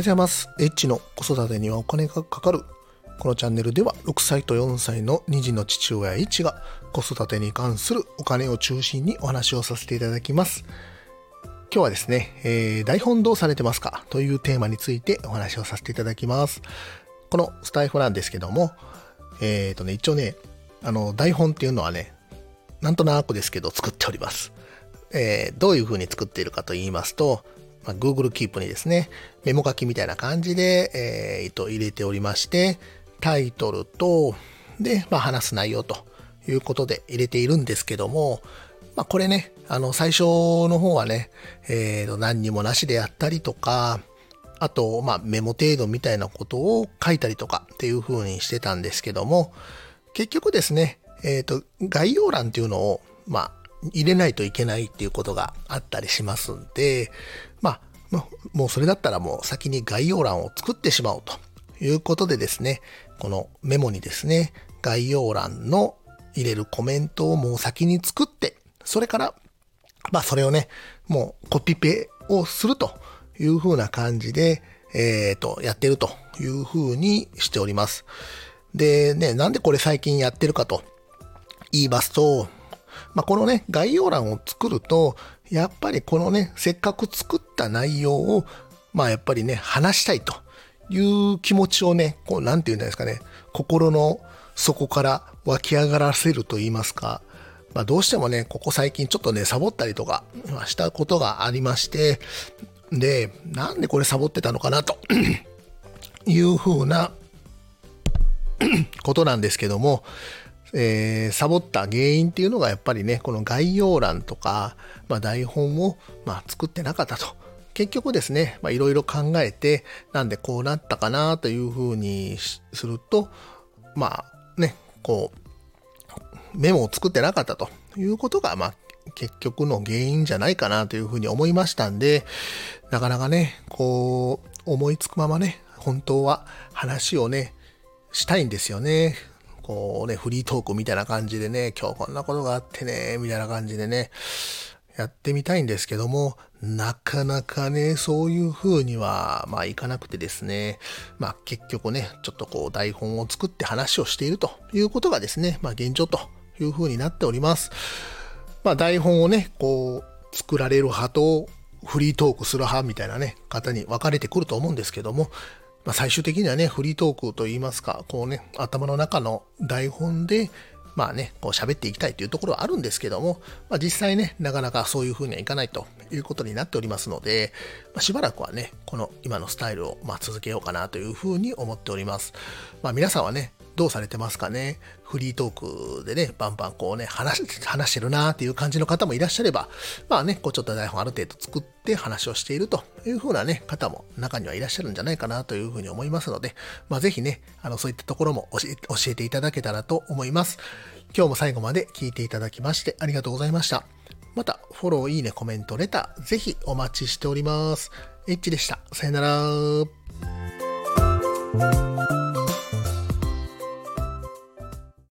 はようございます。エッチの子育てにはお金がかかる。このチャンネルでは6歳と4歳の2児の父親エッチが子育てに関するお金を中心にお話をさせていただきます。今日はですね、えー台本どうされてますか？というテーマについてお話をさせていただきます。このスタイフなんですけども、えっ、とね、一応ね、あの、台本っていうのはね、なんとなくですけど作っております。えーどういう風に作っているかと言いますと、まあ、Google Keep にですね、メモ書きみたいな感じで、えーと入れておりまして、タイトルと、で、まあ、話す内容ということで入れているんですけども、まあ、これね、あの、最初の方はね、えーと何にもなしでやったりとか、あと、まあ、メモ程度みたいなことを書いたりとかっていう風にしてたんですけども、結局ですね、えっ、と、概要欄っていうのを、まあ、入れないといけないっていうことがあったりしますんで、まあ、もうそれだったらもう先に概要欄を作ってしまおうということでですね、このメモにですね、概要欄の入れるコメントをもう先に作って、それから、まあそれをね、もうコピペをするという風な感じで、えっ、と、やってるという風にしております。でね、なんでこれ最近やってるかと言いますと、まあ、このね、概要欄を作ると、やっぱりこのね、せっかく作った内容を、まあやっぱりね、話したいという気持ちをね、こう、なんて言うんですかね、心の底から湧き上がらせると言いますか、まあどうしてもね、ここ最近ちょっとね、サボったりとかしたことがありまして、で、なんでこれサボってたのかなというふうなことなんですけども、えーサボった原因っていうのがやっぱりねこの概要欄とか、まあ、台本を、まあ、作ってなかったと結局ですねまあいろいろ考えてなんでこうなったかなというふうにするとまあねこうメモを作ってなかったということが、まあ、結局の原因じゃないかなというふうに思いましたんでなかなかねこう思いつくままね本当は話をねしたいんですよね。こうね、フリートークみたいな感じでね、今日こんなことがあってね、みたいな感じでね、やってみたいんですけども、なかなかね、そういう風には、まあいかなくてですね、まあ結局ね、ちょっとこう台本を作って話をしているということがですね、まあ現状という風になっております。まあ台本をね、こう作られる派とフリートークする派みたいなね、方に分かれてくると思うんですけども、まあ、最終的にはね、フリートークといいますか、こうね、頭の中の台本で、まあね、こう喋っていきたいというところはあるんですけども、まあ、実際ね、なかなかそういうふうにはいかないということになっておりますので、まあ、しばらくはね、この今のスタイルをま続けようかなというふうに思っております。まあ、皆さんはね、どうされてますかね？フリートークでね、バンバンこうね、話し話してるなーっていう感じの方もいらっしゃれば、まあね、こうちょっと台本ある程度作って話をしているという風なね、方も中にはいらっしゃるんじゃないかなという風に思いますので、まあぜひね、あの、そういったところも教え教えていただけたらと思います。今日も最後まで聞いていただきましてありがとうございました。また、フォロー、いいね、コメント、レター、ぜひお待ちしております。エッチでした。さよなら。